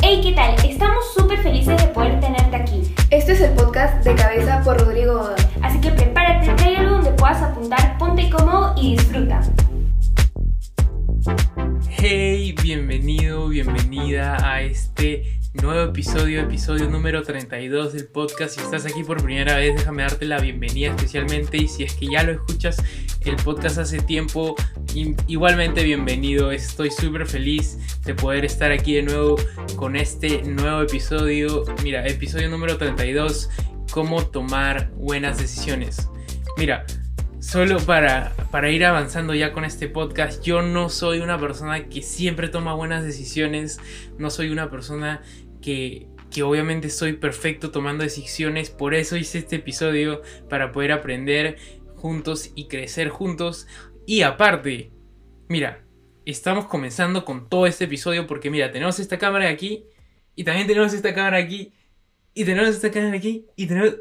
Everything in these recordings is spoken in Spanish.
Hey, ¿qué tal? Estamos súper felices de poder tenerte aquí. Este es el podcast de Cabeza por Rodrigo Godoy. Así que prepárate, trae algo donde puedas apuntar, ponte cómodo y disfruta. Hey, bienvenido, bienvenida a este nuevo episodio, episodio número 32 del podcast. Si estás aquí por primera vez, déjame darte la bienvenida especialmente. Y si es que ya lo escuchas el podcast hace tiempo, igualmente bienvenido. Estoy súper feliz de poder estar aquí de nuevo con este nuevo episodio. Mira, episodio número 32, cómo tomar buenas decisiones. Mira, solo para, para ir avanzando ya con este podcast, yo no soy una persona que siempre toma buenas decisiones, no soy una persona que, que obviamente soy perfecto tomando decisiones, por eso hice este episodio, para poder aprender juntos y crecer juntos. Y aparte, mira, estamos comenzando con todo este episodio porque mira, tenemos esta cámara aquí y también tenemos esta cámara aquí y tenemos esta cámara aquí y tenemos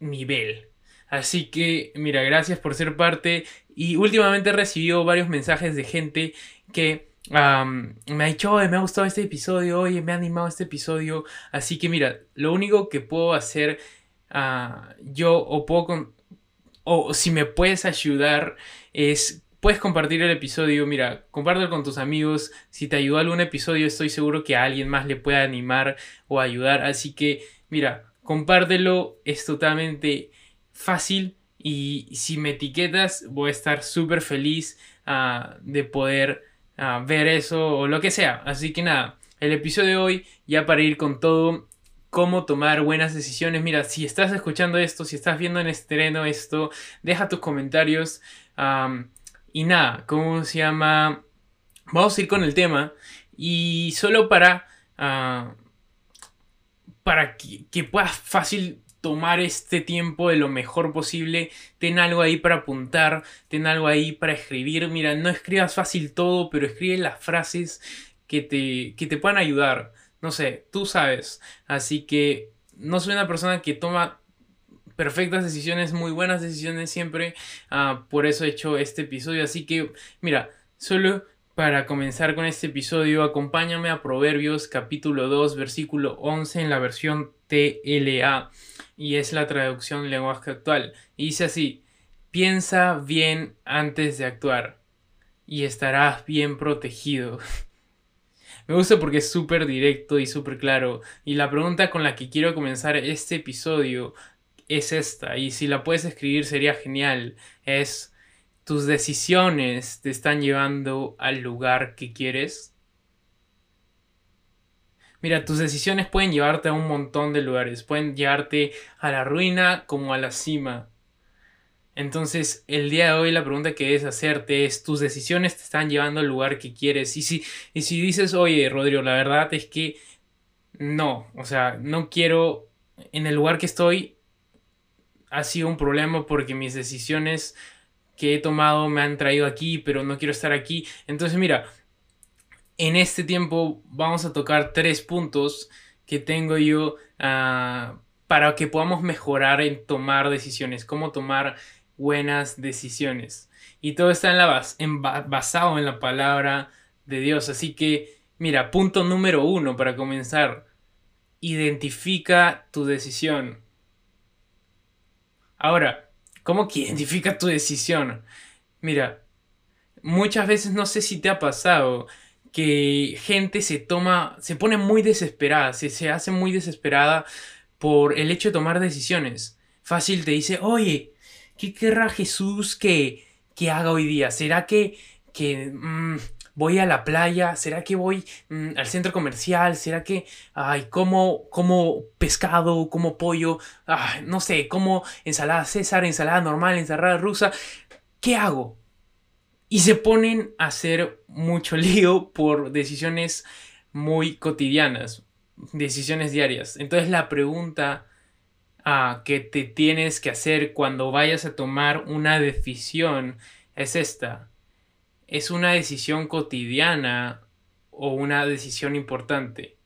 nivel. Así que, mira, gracias por ser parte. Y últimamente he recibido varios mensajes de gente que me ha dicho, oye, me ha gustado este episodio, oye, me ha animado este episodio. Así que, mira, lo único que puedo hacer ah, yo o puedo, o si me puedes ayudar es puedes compartir el episodio, mira, compártelo con tus amigos, si te ayudó algún episodio estoy seguro que a alguien más le pueda animar o ayudar, así que mira, compártelo, es totalmente fácil y si me etiquetas voy a estar súper feliz ah, de poder ah, ver eso o lo que sea. Así que nada, el episodio de hoy ya para ir con todo, cómo tomar buenas decisiones. Mira, si estás escuchando esto, si estás viendo en estreno esto, deja tus comentarios. y nada, ¿cómo se llama? Vamos a ir con el tema. Y solo para... Ah, para que, que puedas fácil tomar este tiempo de lo mejor posible. Ten algo ahí para apuntar, ten algo ahí para escribir. Mira, no escribas fácil todo, pero escribe las frases que te, que te puedan ayudar. No sé, tú sabes. Así que no soy una persona que toma perfectas decisiones, muy buenas decisiones siempre. Ah, por eso he hecho este episodio. Así que, mira, solo para comenzar con este episodio, acompáñame a Proverbios capítulo 2, versículo 11 en la versión TLA y es la traducción lenguaje actual. Y dice así, piensa bien antes de actuar y estarás bien protegido. Me gusta porque es súper directo y súper claro. Y la pregunta con la que quiero comenzar este episodio es esta. Y si la puedes escribir sería genial. Es, ¿tus decisiones te están llevando al lugar que quieres? Mira, tus decisiones pueden llevarte a un montón de lugares, pueden llevarte a la ruina como a la cima. Entonces, el día de hoy la pregunta que debes hacerte es, tus decisiones te están llevando al lugar que quieres. Y si, y si dices, oye, Rodrigo, la verdad es que no, o sea, no quiero, en el lugar que estoy, ha sido un problema porque mis decisiones que he tomado me han traído aquí, pero no quiero estar aquí. Entonces, mira, en este tiempo vamos a tocar tres puntos que tengo yo ah, para que podamos mejorar en tomar decisiones, cómo tomar buenas decisiones. Y todo está en la en, basado en la palabra de Dios. Así que, mira, punto número uno para comenzar. Identifica tu decisión. Ahora, ¿cómo que identifica tu decisión? Mira, muchas veces no sé si te ha pasado que gente se toma, se pone muy desesperada, se, se hace muy desesperada por el hecho de tomar decisiones. Fácil te dice, oye, ¿qué querrá Jesús que, que haga hoy día? ¿Será que, que mm, voy a la playa? ¿Será que voy mm, al centro comercial? ¿Será que, ay, como, como pescado, como pollo? no sé, como ensalada César, ensalada normal, ensalada rusa. ¿Qué hago? Y se ponen a hacer mucho lío por decisiones muy cotidianas, decisiones diarias. Entonces la pregunta ah, que te tienes que hacer cuando vayas a tomar una decisión es esta. ¿Es una decisión cotidiana o una decisión importante?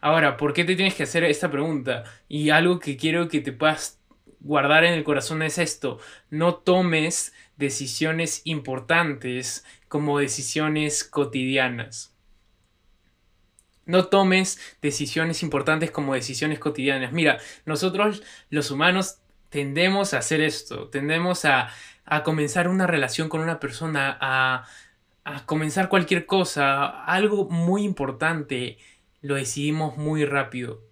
Ahora, ¿por qué te tienes que hacer esta pregunta? Y algo que quiero que te puedas guardar en el corazón es esto. No tomes decisiones importantes como decisiones cotidianas. No tomes decisiones importantes como decisiones cotidianas. Mira, nosotros los humanos tendemos a hacer esto, tendemos a, comenzar una relación con una persona, a, comenzar cualquier cosa, algo muy importante, lo decidimos muy rápido.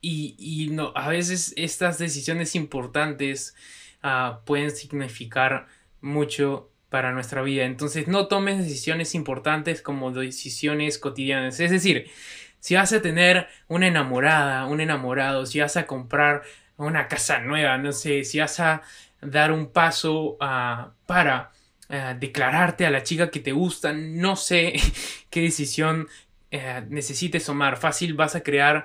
Y, no, a veces estas decisiones importantes ah, pueden significar mucho para nuestra vida. Entonces no tomes decisiones importantes como decisiones cotidianas. Es decir, si vas a tener una enamorada, un enamorado, si vas a comprar una casa nueva, no sé, si vas a dar un paso ah, para ah, declararte a la chica que te gusta, no sé qué decisión eh, necesites tomar. Fácil vas a crear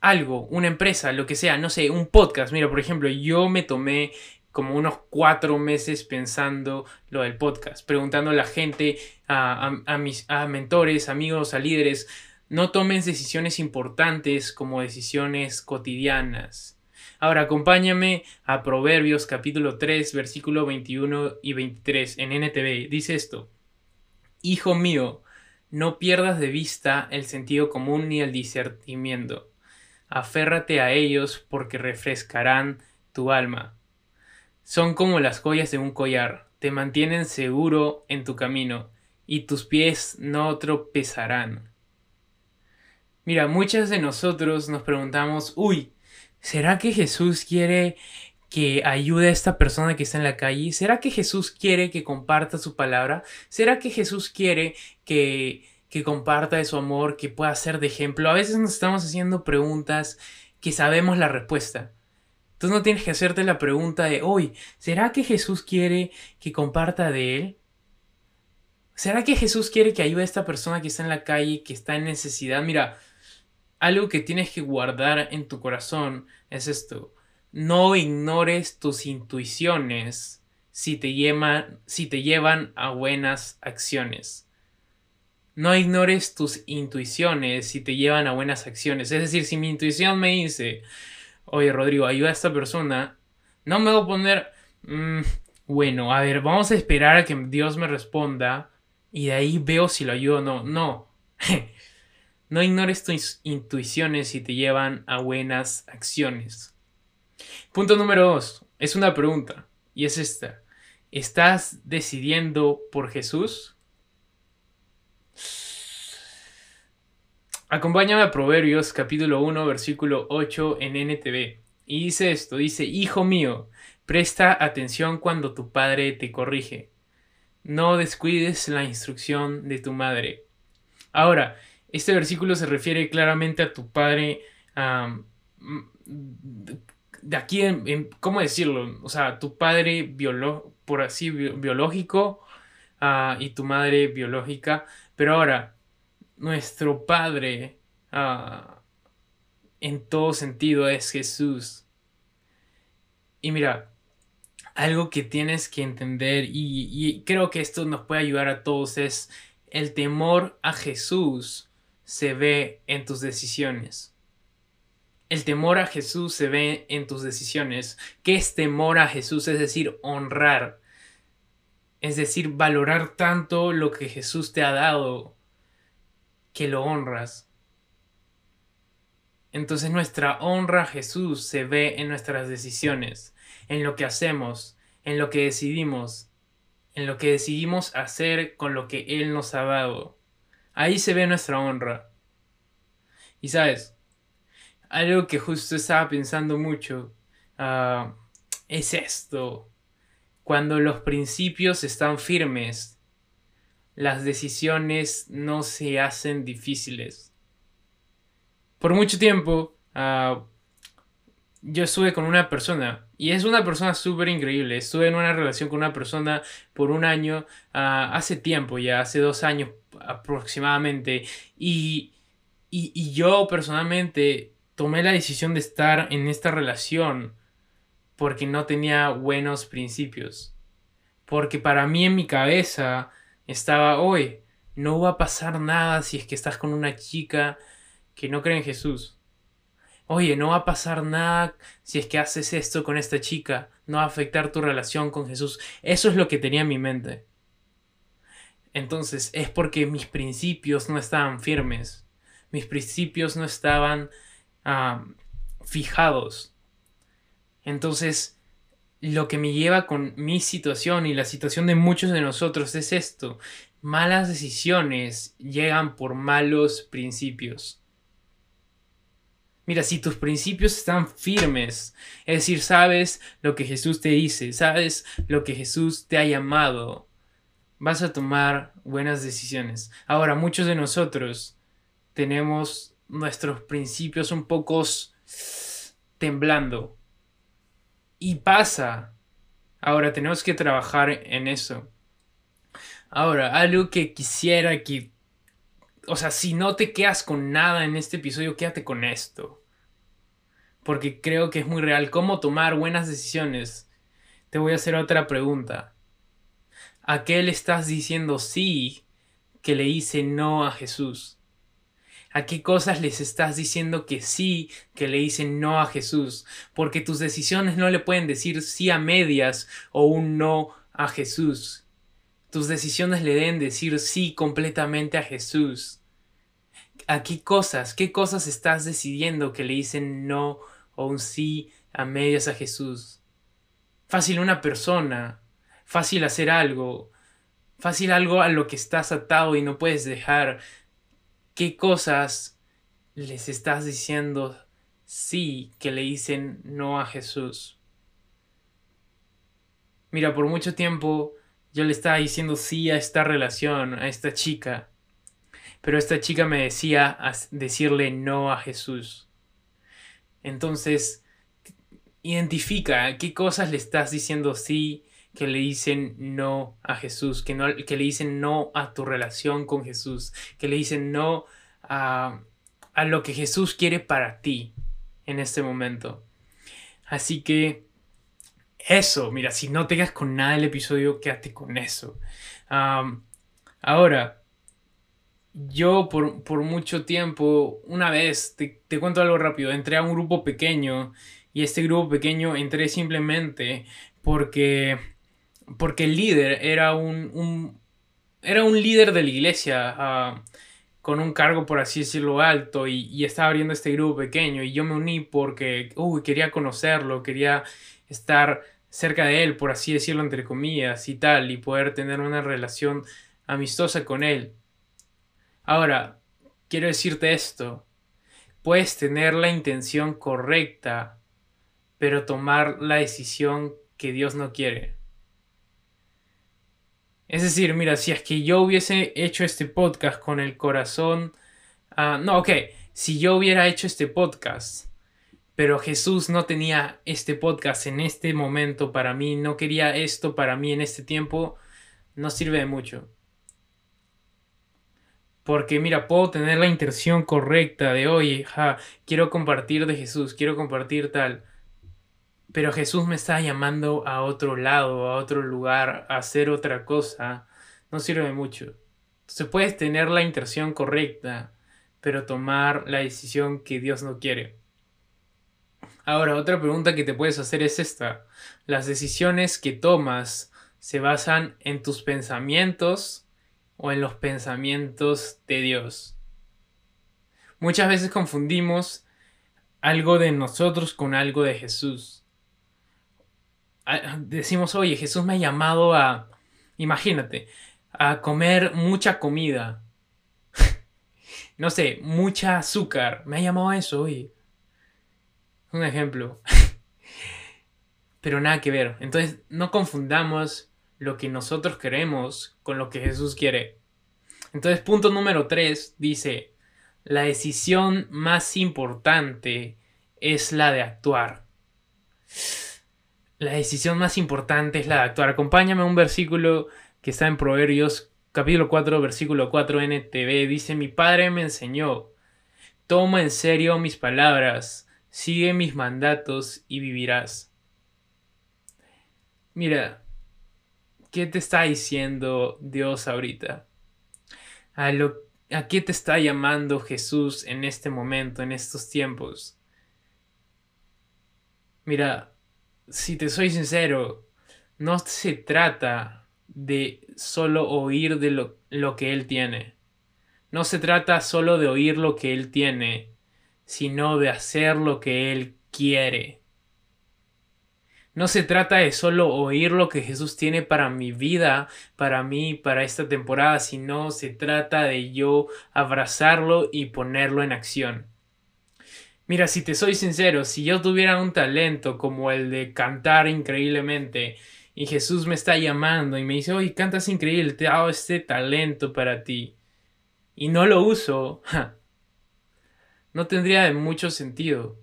algo, una empresa, lo que sea, no sé, un podcast. Mira, por ejemplo, yo me tomé como unos cuatro meses pensando lo del podcast, preguntando a la gente, a, mis a mentores, amigos, a líderes, no tomes decisiones importantes como decisiones cotidianas. Ahora acompáñame a Proverbios capítulo 3, versículo 21 y 23 en NTV. Dice esto, Hijo mío, no pierdas de vista el sentido común ni el discernimiento. Aférrate a ellos porque refrescarán tu alma son como las joyas de un collar, te mantienen seguro en tu camino y tus pies no tropezarán. Mira, muchas de nosotros nos preguntamos, uy, ¿será que Jesús quiere que ayude a esta persona que está en la calle? ¿Será que Jesús quiere que comparta su palabra? ¿Será que Jesús quiere que, que comparta de su amor, que pueda ser de ejemplo? A veces nos estamos haciendo preguntas que sabemos la respuesta, Tú no tienes que hacerte la pregunta de hoy, ¿será que Jesús quiere que comparta de Él? ¿Será que Jesús quiere que ayude a esta persona que está en la calle, que está en necesidad? Mira, algo que tienes que guardar en tu corazón es esto. No ignores tus intuiciones si te, llevan, si te llevan a buenas acciones. No ignores tus intuiciones si te llevan a buenas acciones. Es decir, si mi intuición me dice, oye Rodrigo, ayuda a esta persona, no me voy a poner, mm, bueno, a ver, vamos a esperar a que Dios me responda y de ahí veo si lo ayudo o no. No. no ignores tus intuiciones si te llevan a buenas acciones. Punto número dos. Es una pregunta y es esta. ¿Estás decidiendo por Jesús? Acompáñame a Proverbios capítulo 1 versículo 8 en NTV. Y dice esto, dice, Hijo mío, presta atención cuando tu padre te corrige. No descuides la instrucción de tu madre. Ahora, este versículo se refiere claramente a tu padre, de aquí, en, ¿cómo decirlo? O sea, tu padre por así biológico ah, y tu madre biológica. Pero ahora, nuestro Padre ah, en todo sentido es Jesús. Y mira, algo que tienes que entender y, y, creo que esto nos puede ayudar a todos es el temor a Jesús se ve en tus decisiones. El temor a Jesús se ve en tus decisiones. ¿Qué es temor a Jesús? Es decir, honrar. Es decir, valorar tanto lo que Jesús te ha dado que lo honras. Entonces nuestra honra a Jesús se ve en nuestras decisiones, en lo que hacemos, en lo que decidimos, en lo que decidimos hacer con lo que Él nos ha dado. Ahí se ve nuestra honra. Y sabes, algo que justo estaba pensando mucho ah, es esto. Cuando los principios están firmes, las decisiones no se hacen difíciles. Por mucho tiempo, ah, yo estuve con una persona y es una persona súper increíble. Estuve en una relación con una persona por un año, ah, hace tiempo ya, hace dos años aproximadamente. Y, y yo personalmente tomé la decisión de estar en esta relación porque no tenía buenos principios. Porque para mí en mi cabeza estaba hoy. No va a pasar nada si es que estás con una chica que no cree en Jesús. Oye, no va a pasar nada si es que haces esto con esta chica, no va a afectar tu relación con Jesús. Eso es lo que tenía en mi mente. Entonces es porque mis principios no estaban firmes, mis principios no estaban ah, fijados. Entonces, lo que me lleva con mi situación y la situación de muchos de nosotros es esto. Malas decisiones llegan por malos principios. Mira, si tus principios están firmes, es decir, sabes lo que Jesús te dice, sabes lo que Jesús te ha llamado, vas a tomar buenas decisiones. Ahora, muchos de nosotros tenemos nuestros principios un poco temblando. Y pasa. Ahora, tenemos que trabajar en eso. Ahora, algo que quisiera que... O sea, si no te quedas con nada en este episodio, quédate con esto. Porque creo que es muy real. ¿Cómo tomar buenas decisiones? Te voy a hacer otra pregunta. ¿A qué le estás diciendo sí que le hice no a Jesús? ¿A qué cosas les estás diciendo que sí que le dicen no a Jesús? Porque tus decisiones no le pueden decir sí a medias o un no a Jesús. Tus decisiones le deben decir sí completamente a Jesús. ¿A qué cosas, qué cosas estás decidiendo que le dicen no o un sí a medias a Jesús? Fácil una persona, fácil hacer algo, fácil algo a lo que estás atado y no puedes dejar. ¿Qué cosas les estás diciendo sí que le dicen no a Jesús? Mira, por mucho tiempo yo le estaba diciendo sí a esta relación, a esta chica, pero esta chica me decía decirle no a Jesús. Entonces, identifica qué cosas le estás diciendo sí que le dicen no a Jesús, que, no, que le dicen no a tu relación con Jesús, que le dicen no a, a lo que Jesús quiere para ti en este momento. Así que eso, mira, si no te quedas con nada del episodio, quédate con eso. ahora, yo por, por, mucho tiempo, una vez, te, te cuento algo rápido, entré a un grupo pequeño y este grupo pequeño entré simplemente porque porque el líder era un, era un líder de la iglesia ah, con un cargo, por así decirlo, alto y, estaba abriendo este grupo pequeño y yo me uní porque quería conocerlo, quería estar cerca de él, por así decirlo, entre comillas y tal, y poder tener una relación amistosa con él. Ahora, quiero decirte esto, puedes tener la intención correcta, pero tomar la decisión que Dios no quiere. Es decir, mira, si es que yo hubiese hecho este podcast con el corazón... Ah, no, ok, si yo hubiera hecho este podcast, pero Jesús no tenía este podcast en este momento para mí, no quería esto para mí en este tiempo, no sirve de mucho. Porque mira, puedo tener la intención correcta de, oye, ja, quiero compartir de Jesús, quiero compartir tal. Pero Jesús me está llamando a otro lado, a otro lugar, a hacer otra cosa. No sirve mucho. Se puedes tener la intención correcta, pero tomar la decisión que Dios no quiere. Ahora, otra pregunta que te puedes hacer es esta. ¿Las decisiones que tomas se basan en tus pensamientos o en los pensamientos de Dios? Muchas veces confundimos algo de nosotros con algo de Jesús decimos, oye, Jesús me ha llamado a, imagínate, a comer mucha comida. no sé, mucha azúcar. Me ha llamado a eso, oye. Un ejemplo. Pero nada que ver. Entonces, no confundamos lo que nosotros queremos con lo que Jesús quiere. Entonces, punto número 3 dice, la decisión más importante es la de actuar la decisión más importante es la de actuar. Acompáñame a un versículo que está en Proverbios capítulo 4, versículo 4 NTV. Dice, mi padre me enseñó, toma en serio mis palabras, sigue mis mandatos y vivirás. Mira, ¿qué te está diciendo Dios ahorita? ¿A, lo, ¿A qué te está llamando Jesús en este momento, en estos tiempos? Mira, si te soy sincero, no se trata de solo oír de lo, lo que Él tiene. No se trata solo de oír lo que Él tiene, sino de hacer lo que Él quiere. No se trata de solo oír lo que Jesús tiene para mi vida, para mí, para esta temporada, sino se trata de yo abrazarlo y ponerlo en acción. Mira, si te soy sincero, si yo tuviera un talento como el de cantar increíblemente y Jesús me está llamando y me dice, oye, cantas increíble, te he dado este talento para ti y no lo uso, no tendría mucho sentido.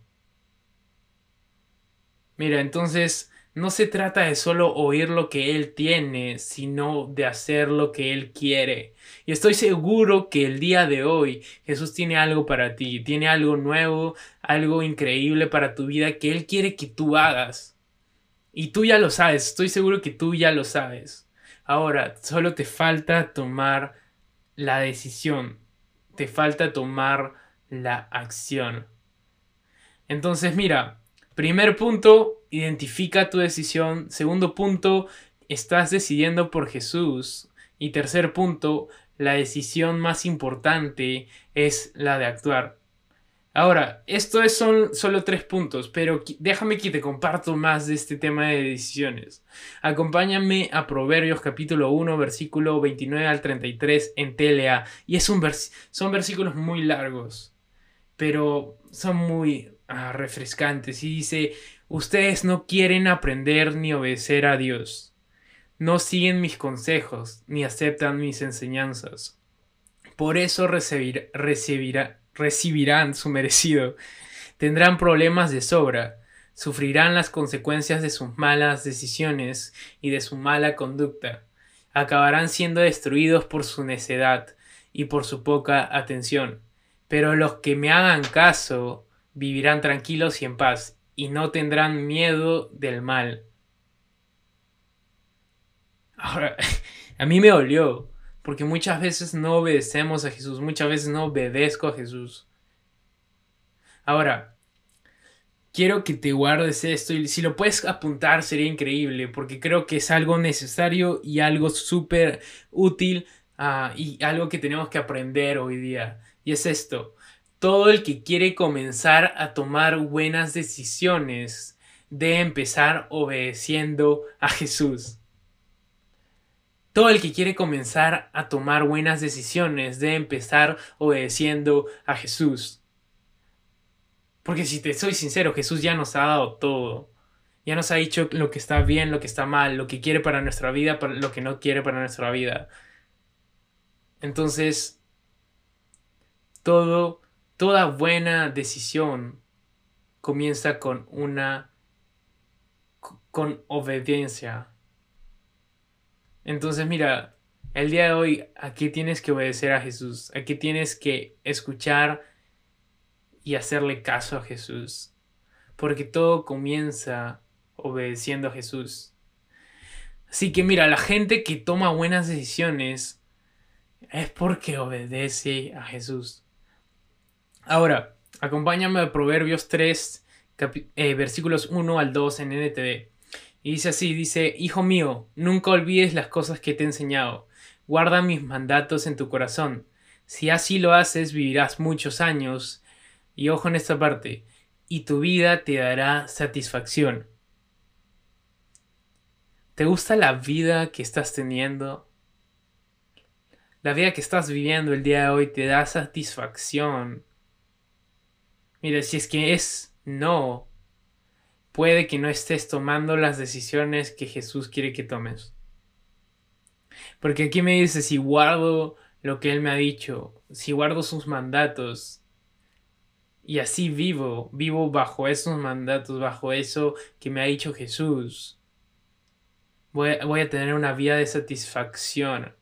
Mira, entonces no se trata de solo oír lo que Él tiene, sino de hacer lo que Él quiere. Y estoy seguro que el día de hoy Jesús tiene algo para ti, tiene algo nuevo, algo increíble para tu vida que Él quiere que tú hagas. Y tú ya lo sabes, estoy seguro que tú ya lo sabes. Ahora, solo te falta tomar la decisión, te falta tomar la acción. Entonces, mira, primer punto, identifica tu decisión. Segundo punto, estás decidiendo por Jesús. Y tercer punto, la decisión más importante es la de actuar. Ahora, esto son solo tres puntos, pero déjame que te comparto más de este tema de decisiones. Acompáñame a Proverbios capítulo 1, versículo 29 al 33 en TLA. Y es un son versículos muy largos, pero son muy ah, refrescantes. Y dice, ustedes no quieren aprender ni obedecer a Dios. No siguen mis consejos, ni aceptan mis enseñanzas. Por eso recibirá recibirán su merecido. Tendrán problemas de sobra, sufrirán las consecuencias de sus malas decisiones y de su mala conducta. Acabarán siendo destruidos por su necedad y por su poca atención. Pero los que me hagan caso vivirán tranquilos y en paz, y no tendrán miedo del mal. Ahora, a mí me dolió, porque muchas veces no obedecemos a Jesús, muchas veces no obedezco a Jesús. Ahora, quiero que te guardes esto y si lo puedes apuntar sería increíble, porque creo que es algo necesario y algo súper útil ah, y algo que tenemos que aprender hoy día. Y es esto, todo el que quiere comenzar a tomar buenas decisiones debe empezar obedeciendo a Jesús. Todo el que quiere comenzar a tomar buenas decisiones debe empezar obedeciendo a Jesús. Porque si te soy sincero, Jesús ya nos ha dado todo. Ya nos ha dicho lo que está bien, lo que está mal, lo que quiere para nuestra vida, lo que no quiere para nuestra vida. Entonces, todo, toda buena decisión comienza con una con obediencia. Entonces, mira, el día de hoy, aquí tienes que obedecer a Jesús, aquí tienes que escuchar y hacerle caso a Jesús, porque todo comienza obedeciendo a Jesús. Así que mira, la gente que toma buenas decisiones es porque obedece a Jesús. Ahora, acompáñame a Proverbios 3, eh, versículos 1 al 2 en NTV. Y dice así, dice, Hijo mío, nunca olvides las cosas que te he enseñado, guarda mis mandatos en tu corazón. Si así lo haces, vivirás muchos años. Y ojo en esta parte, y tu vida te dará satisfacción. ¿Te gusta la vida que estás teniendo? La vida que estás viviendo el día de hoy te da satisfacción. Mira, si es que es no, puede que no estés tomando las decisiones que Jesús quiere que tomes. Porque aquí me dice, si guardo lo que Él me ha dicho, si guardo sus mandatos, y así vivo, vivo bajo esos mandatos, bajo eso que me ha dicho Jesús, voy a, voy a tener una vida de satisfacción.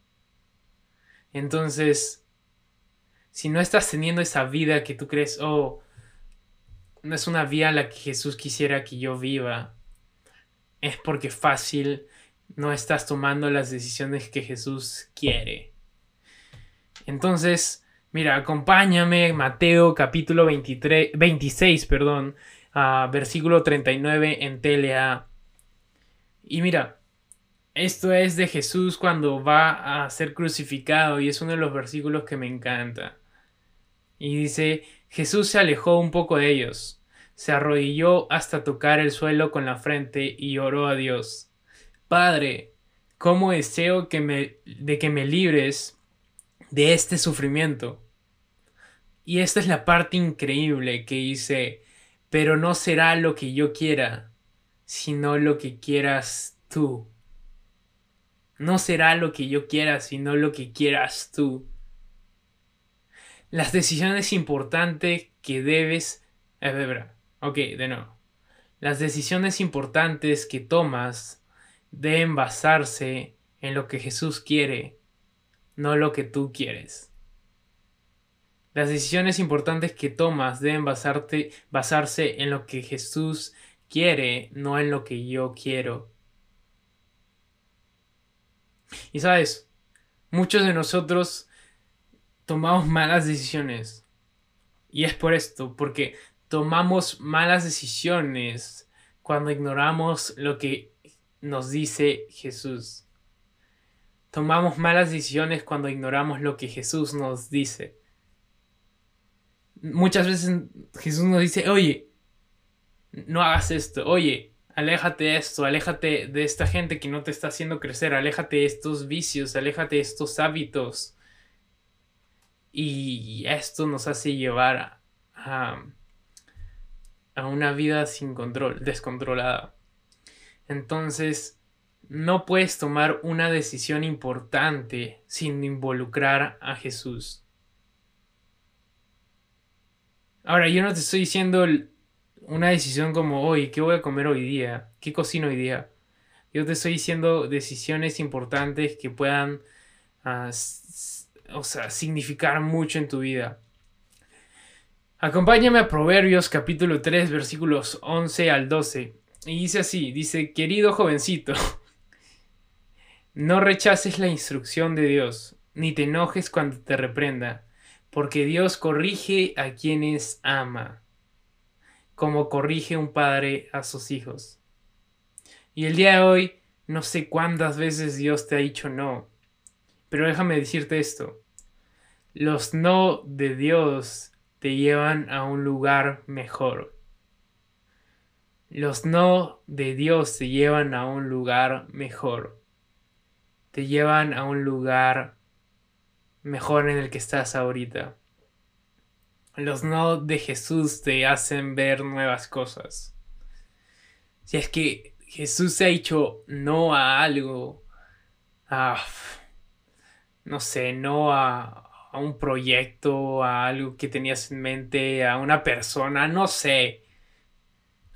Entonces, si no estás teniendo esa vida que tú crees, oh, no es una vía la que Jesús quisiera que yo viva. Es porque fácil no estás tomando las decisiones que Jesús quiere. Entonces, mira, acompáñame, Mateo capítulo 23, 26, perdón, ah, versículo 39 en TLA. Y mira, esto es de Jesús cuando va a ser crucificado y es uno de los versículos que me encanta. Y dice, Jesús se alejó un poco de ellos, se arrodilló hasta tocar el suelo con la frente y oró a Dios. Padre, ¿cómo deseo que me, de que me libres de este sufrimiento? Y esta es la parte increíble que dice, pero no será lo que yo quiera, sino lo que quieras tú. No será lo que yo quiera, sino lo que quieras tú. Las decisiones importantes que debes... Eh, ok, de nuevo. Las decisiones importantes que tomas deben basarse en lo que Jesús quiere, no lo que tú quieres. Las decisiones importantes que tomas deben basarte, basarse en lo que Jesús quiere, no en lo que yo quiero. Y sabes, muchos de nosotros tomamos malas decisiones. Y es por esto, porque tomamos malas decisiones cuando ignoramos lo que nos dice Jesús. Tomamos malas decisiones cuando ignoramos lo que Jesús nos dice muchas veces Jesús nos dice, oye, no hagas esto, oye, aléjate de esto, aléjate de esta gente que no te está haciendo crecer, aléjate de estos vicios, aléjate de estos hábitos. Y esto nos hace llevar a, a una vida sin control, descontrolada. Entonces, no puedes tomar una decisión importante sin involucrar a Jesús. Ahora, yo no te estoy diciendo una decisión como, hoy, ¿qué voy a comer hoy día? ¿Qué cocino hoy día? Yo te estoy diciendo decisiones importantes que puedan, ah, o sea, significar mucho en tu vida. Acompáñame a Proverbios capítulo 3 versículos 11 al 12. Y dice así, dice, querido jovencito, no rechaces la instrucción de Dios, ni te enojes cuando te reprenda porque Dios corrige a quienes ama, como corrige un padre a sus hijos. Y el día de hoy, no sé cuántas veces Dios te ha dicho no, pero déjame decirte esto, los no de Dios te llevan a un lugar mejor. Los no de Dios te llevan a un lugar mejor. Te llevan a un lugar mejor en el que estás ahorita. Los no de Jesús te hacen ver nuevas cosas. Si es que Jesús ha dicho no a algo, a, no sé, no a, a un proyecto, a algo que tenías en mente, a una persona, no sé.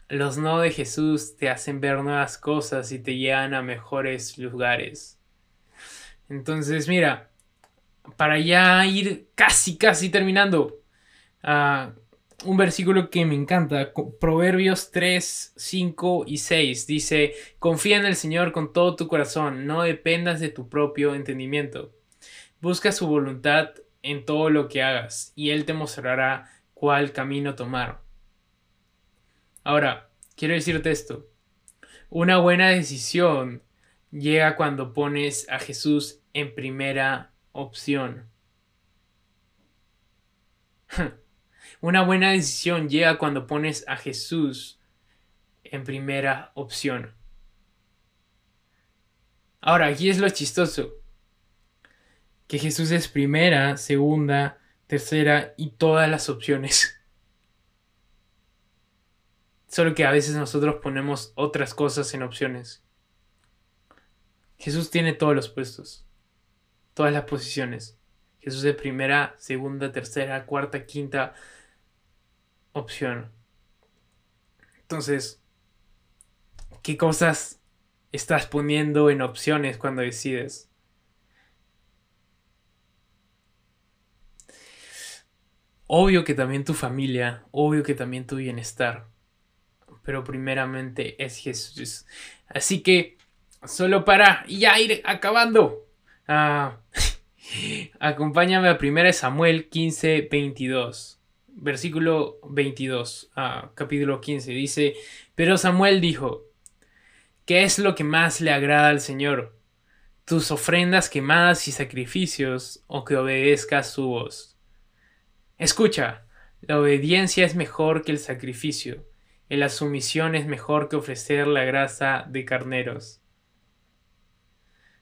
Los no de Jesús te hacen ver nuevas cosas y te llevan a mejores lugares. Entonces, mira, para ya ir casi, casi terminando, uh, un versículo que me encanta, Proverbios 3, 5 y 6, dice, confía en el Señor con todo tu corazón, no dependas de tu propio entendimiento. Busca su voluntad en todo lo que hagas y Él te mostrará cuál camino tomar. Ahora, quiero decirte esto. Una buena decisión llega cuando pones a Jesús en primera opción. Una buena decisión llega cuando pones a Jesús en primera opción. Ahora, aquí es lo chistoso. Que Jesús es primera, segunda, tercera y todas las opciones. Solo que a veces nosotros ponemos otras cosas en opciones. Jesús tiene todos los puestos todas las posiciones. Jesús de primera, segunda, tercera, cuarta, quinta opción. Entonces, ¿qué cosas estás poniendo en opciones cuando decides? Obvio que también tu familia, obvio que también tu bienestar, pero primeramente es Jesús. Así que, solo para ya ir acabando, Ah, acompáñame a 1 Samuel 15, 22. versículo 22, ah, capítulo 15, dice, pero Samuel dijo, ¿qué es lo que más le agrada al Señor? ¿Tus ofrendas quemadas y sacrificios o que obedezcas su voz? Escucha, la obediencia es mejor que el sacrificio, y la sumisión es mejor que ofrecer la grasa de carneros.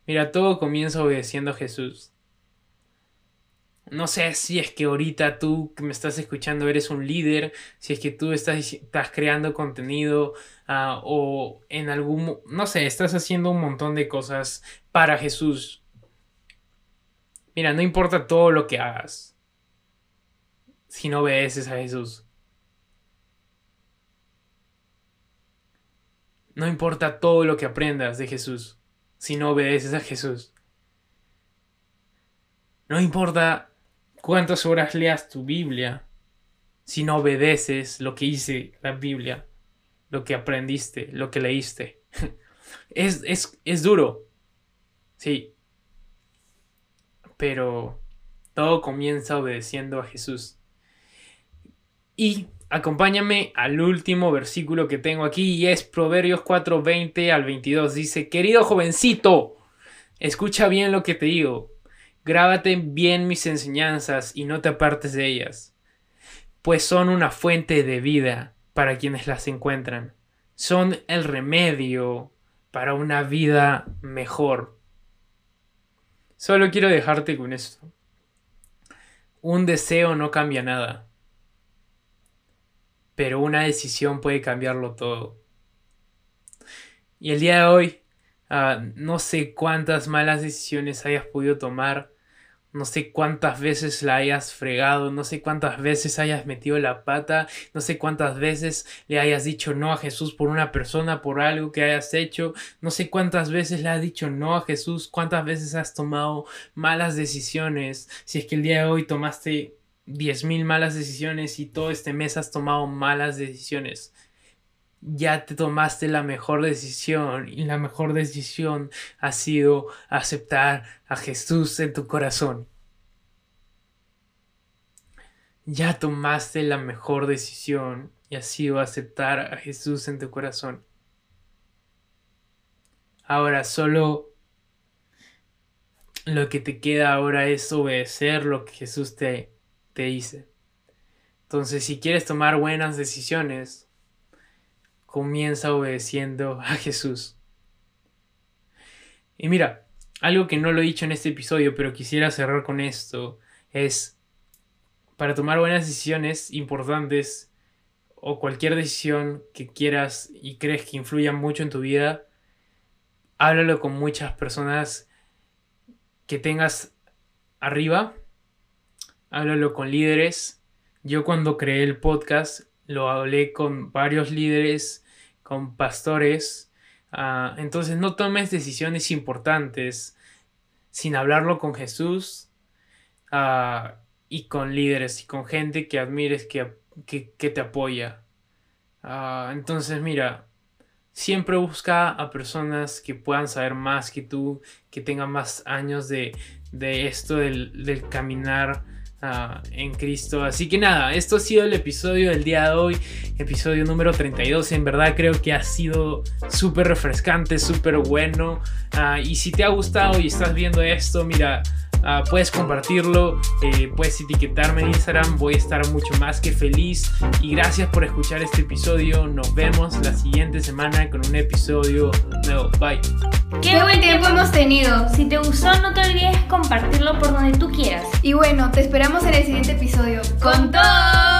Mira, todo comienza obedeciendo a Jesús. No sé si es que ahorita tú que me estás escuchando eres un líder, si es que tú estás, creando contenido ah, o en algún, no sé, estás haciendo un montón de cosas para Jesús. Mira, no importa todo lo que hagas si no obedeces a Jesús. No importa todo lo que aprendas de Jesús si no obedeces a Jesús. No importa cuántas horas leas tu Biblia si no obedeces lo que dice la Biblia, lo que aprendiste, lo que leíste. es, es, es duro, sí, pero todo comienza obedeciendo a Jesús. Y acompáñame al último versículo que tengo aquí y es Proverbios 4, 20 al 22. Dice, querido jovencito, escucha bien lo que te digo. Grábate bien mis enseñanzas y no te apartes de ellas, pues son una fuente de vida para quienes las encuentran. Son el remedio para una vida mejor. Solo quiero dejarte con esto. Un deseo no cambia nada pero una decisión puede cambiarlo todo. Y el día de hoy, ah, no sé cuántas malas decisiones hayas podido tomar, no sé cuántas veces la hayas fregado, no sé cuántas veces hayas metido la pata, no sé cuántas veces le hayas dicho no a Jesús por una persona, por algo que hayas hecho, no sé cuántas veces le has dicho no a Jesús, cuántas veces has tomado malas decisiones, si es que el día de hoy tomaste 10.000 malas decisiones y todo este mes has tomado malas decisiones. Ya te tomaste la mejor decisión y la mejor decisión ha sido aceptar a Jesús en tu corazón. Ya tomaste la mejor decisión y ha sido aceptar a Jesús en tu corazón. Ahora solo lo que te queda ahora es obedecer lo que Jesús te te dice. Entonces, si quieres tomar buenas decisiones, comienza obedeciendo a Jesús. Y mira, algo que no lo he dicho en este episodio, pero quisiera cerrar con esto, es para tomar buenas decisiones importantes o cualquier decisión que quieras y crees que influya mucho en tu vida, háblalo con muchas personas que tengas arriba háblalo con líderes. Yo cuando creé el podcast lo hablé con varios líderes, con pastores. Ah, entonces no tomes decisiones importantes sin hablarlo con Jesús ah, y con líderes y con gente que admires, que, que, te apoya. Ah, entonces mira, siempre busca a personas que puedan saber más que tú, que tengan más años de, de esto del, del caminar En Cristo. Así que nada, esto ha sido el episodio del día de hoy, episodio número 32. En verdad creo que ha sido súper refrescante, súper bueno. Ah, y si te ha gustado y estás viendo esto, mira, Ah, puedes compartirlo, eh, puedes etiquetarme en Instagram, voy a estar mucho más que feliz. Y gracias por escuchar este episodio. Nos vemos la siguiente semana con un episodio nuevo. Bye. Qué buen tiempo hemos tenido. Si te gustó, no te olvides compartirlo por donde tú quieras. Y bueno, te esperamos en el siguiente episodio. ¡Con todo!